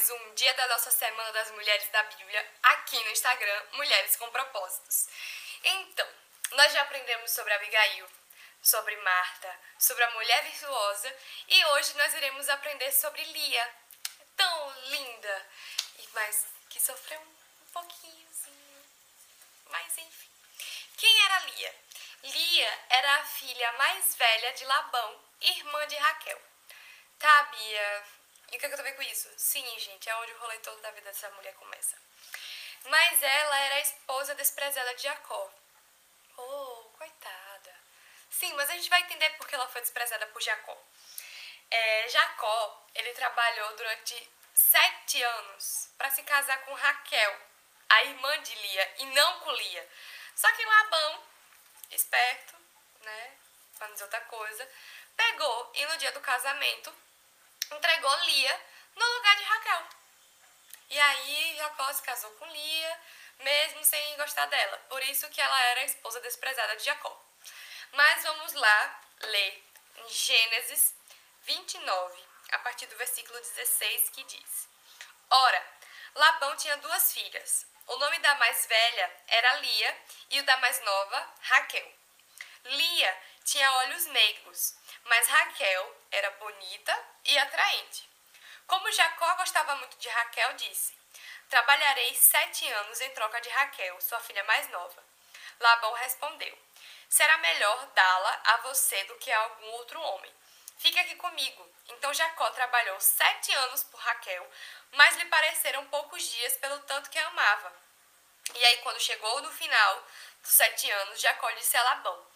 mais um dia da nossa Semana das Mulheres da Bíblia aqui no Instagram, Mulheres com Propósitos. Então, nós já aprendemos sobre Abigail, sobre Marta, sobre a mulher virtuosa e hoje nós iremos aprender sobre Lia, tão linda, mas que sofreu um pouquinho, mas enfim. Quem era Lia? Lia era a filha mais velha de Labão, irmã de Raquel. Tá, Bia, e o que, é eu tô vendo com isso? Sim, gente, é onde o rolê todo da vida dessa mulher começa. Mas ela era a esposa desprezada de Jacó. Oh, coitada. Sim, mas a gente vai entender por que ela foi desprezada por Jacó. É, Jacó, ele trabalhou durante sete anos para se casar com Raquel, a irmã de Lia, e não com Lia. Só que Labão, esperto, né, pra não dizer outra coisa, pegou e no dia do casamento entregou Lia no lugar de Raquel. E aí Jacó se casou com Lia, mesmo sem gostar dela. Por isso que ela era a esposa desprezada de Jacó. Mas vamos lá ler em Gênesis 29, a partir do versículo 16, que diz: Ora, Labão tinha duas filhas. O nome da mais velha era Lia e o da mais nova, Raquel. Lia tinha olhos meigos, mas Raquel era bonita e atraente. Como Jacó gostava muito de Raquel, disse: Trabalharei sete anos em troca de Raquel, sua filha mais nova. Labão respondeu: Será melhor dá-la a você do que a algum outro homem. Fique aqui comigo. Então Jacó trabalhou sete anos por Raquel, mas lhe pareceram poucos dias pelo tanto que a amava. E aí, quando chegou no final dos sete anos, Jacó disse a Labão: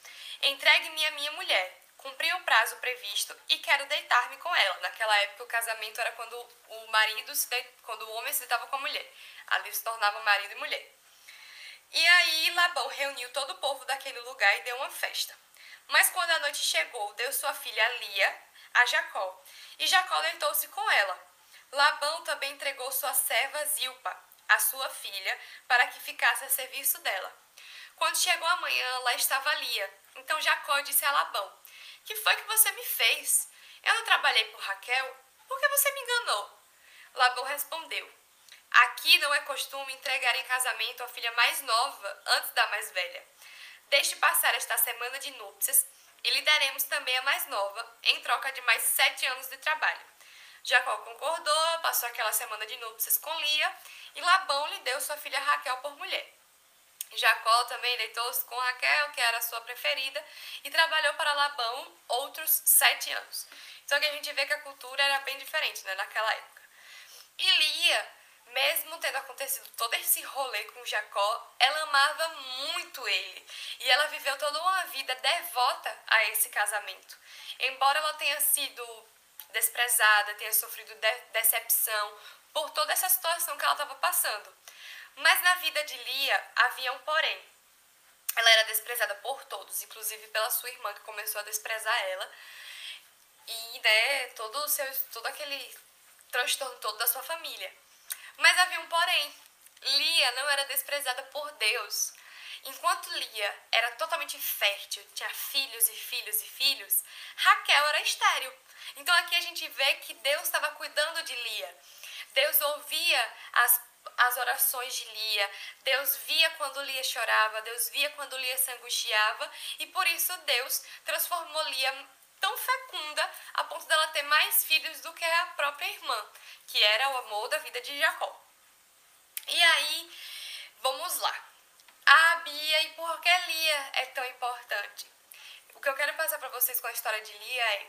Entregue-me a minha mulher. Cumpri o prazo previsto e quero deitar-me com ela. Naquela época, o casamento era quando o marido se de... quando o homem se deitava com a mulher. Ali se tornava marido e mulher. E aí Labão reuniu todo o povo daquele lugar e deu uma festa. Mas quando a noite chegou, deu sua filha Lia a Jacó, e Jacó deitou-se com ela. Labão também entregou sua serva Zilpa, a sua filha, para que ficasse a serviço dela. Quando chegou a manhã, lá estava Lia. Então Jacó disse a Labão: Que foi que você me fez? Eu não trabalhei por Raquel? Por que você me enganou? Labão respondeu: Aqui não é costume entregar em casamento a filha mais nova antes da mais velha. Deixe passar esta semana de núpcias e lhe daremos também a mais nova, em troca de mais sete anos de trabalho. Jacó concordou, passou aquela semana de núpcias com Lia, e Labão lhe deu sua filha Raquel por mulher. Jacó também deitou-se com Raquel, que era sua preferida, e trabalhou para Labão outros sete anos. Então aqui a gente vê que a cultura era bem diferente né, naquela época. E Lia, mesmo tendo acontecido todo esse rolê com Jacó, ela amava muito ele. E ela viveu toda uma vida devota a esse casamento. Embora ela tenha sido desprezada, tenha sofrido de decepção por toda essa situação que ela estava passando. Mas na vida de Lia havia um porém. Ela era desprezada por todos, inclusive pela sua irmã que começou a desprezar ela. E, né, todo o seu todo aquele transtorno todo da sua família. Mas havia um porém. Lia não era desprezada por Deus. Enquanto Lia era totalmente fértil, tinha filhos e filhos e filhos, Raquel era estéril. Então aqui a gente vê que Deus estava cuidando de Lia. Deus ouvia as as orações de Lia. Deus via quando Lia chorava, Deus via quando Lia se angustiava, e por isso Deus transformou Lia tão fecunda a ponto dela ter mais filhos do que a própria irmã, que era o amor da vida de Jacó. E aí, vamos lá. A Bia e por que Lia é tão importante? O que eu quero passar para vocês com a história de Lia é,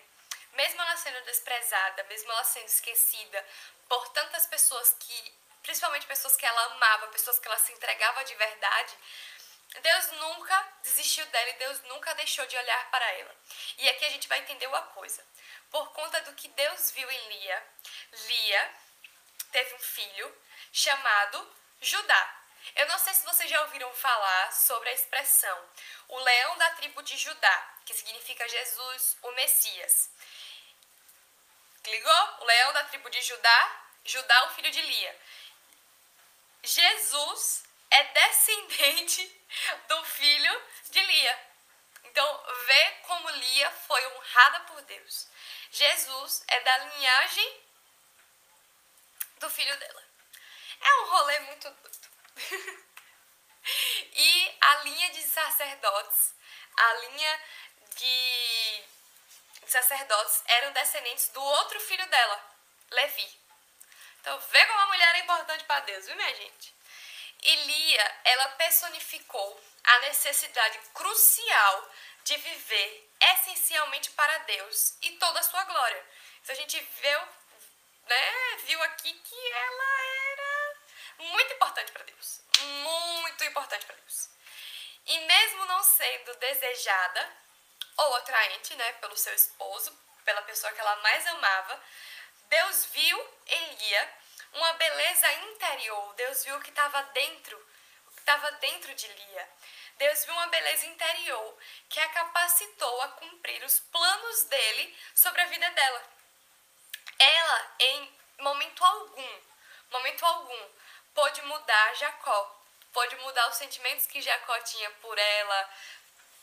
mesmo ela sendo desprezada, mesmo ela sendo esquecida por tantas pessoas que principalmente pessoas que ela amava, pessoas que ela se entregava de verdade, Deus nunca desistiu dela e Deus nunca deixou de olhar para ela. E aqui a gente vai entender uma coisa. Por conta do que Deus viu em Lia, Lia teve um filho chamado Judá. Eu não sei se vocês já ouviram falar sobre a expressão o leão da tribo de Judá, que significa Jesus, o Messias. Ligou? O leão da tribo de Judá, Judá, o filho de Lia. Jesus é descendente do filho de Lia. Então, vê como Lia foi honrada por Deus. Jesus é da linhagem do filho dela. É um rolê muito doido. e a linha de sacerdotes, a linha de sacerdotes eram descendentes do outro filho dela, Levi. Então, vê como a mulher é importante para Deus, viu, minha gente? E Lia, ela personificou a necessidade crucial de viver essencialmente para Deus e toda a sua glória. Então, a gente viu, né, viu aqui que ela era muito importante para Deus. Muito importante para Deus. E mesmo não sendo desejada ou atraente, né, pelo seu esposo, pela pessoa que ela mais amava, Deus viu em Lia uma beleza interior. Deus viu o que estava dentro, o que estava dentro de Lia. Deus viu uma beleza interior que a capacitou a cumprir os planos dele sobre a vida dela. Ela, em momento algum, momento algum, pôde mudar Jacó, pôde mudar os sentimentos que Jacó tinha por ela,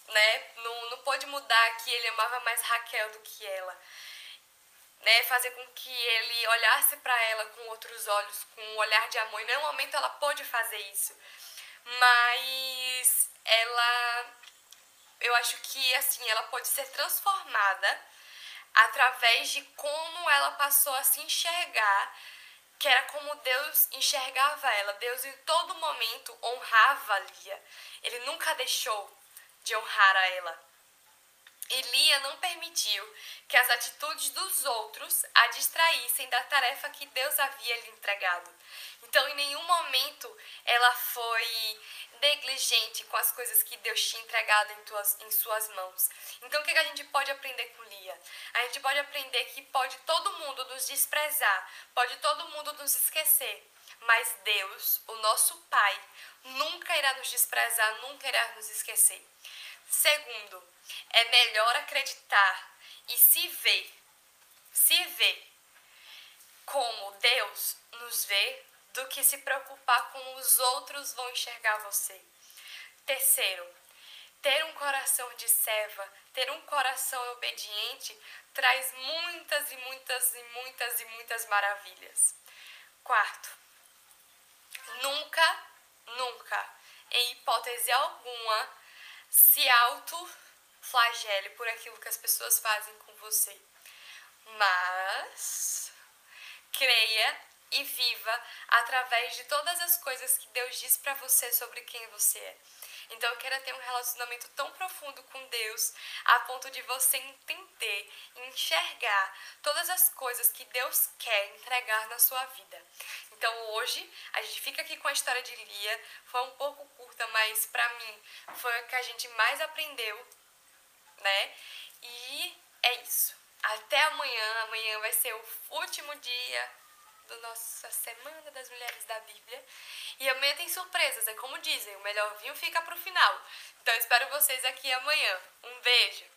né? Não, não pôde mudar que ele amava mais Raquel do que ela né, fazer com que ele olhasse para ela com outros olhos, com um olhar de amor. Em nenhum momento ela pôde fazer isso. Mas ela eu acho que assim, ela pode ser transformada através de como ela passou a se enxergar, que era como Deus enxergava ela. Deus em todo momento honrava Lia. Ele nunca deixou de honrar a ela. Elia não permitiu que as atitudes dos outros a distraíssem da tarefa que Deus havia lhe entregado. Então, em nenhum momento ela foi negligente com as coisas que Deus tinha entregado em, tuas, em suas mãos. Então, o que a gente pode aprender com Lia? A gente pode aprender que pode todo mundo nos desprezar, pode todo mundo nos esquecer, mas Deus, o nosso Pai, nunca irá nos desprezar, nunca irá nos esquecer. Segundo, é melhor acreditar e se ver, se ver como Deus nos vê do que se preocupar com os outros vão enxergar você. Terceiro, ter um coração de serva, ter um coração obediente traz muitas e muitas e muitas e muitas maravilhas. Quarto, nunca, nunca, em hipótese alguma, se auto-flagele por aquilo que as pessoas fazem com você. Mas creia e viva através de todas as coisas que Deus diz para você sobre quem você é. Então quero ter um relacionamento tão profundo com Deus a ponto de você entender enxergar todas as coisas que Deus quer entregar na sua vida. Então hoje a gente fica aqui com a história de Lia, foi um pouco curta, mas para mim foi a que a gente mais aprendeu, né? E é isso. Até amanhã, amanhã vai ser o último dia da nossa Semana das Mulheres da Bíblia. E amanhã tem surpresas, é como dizem, o melhor vinho fica pro final. Então espero vocês aqui amanhã. Um beijo!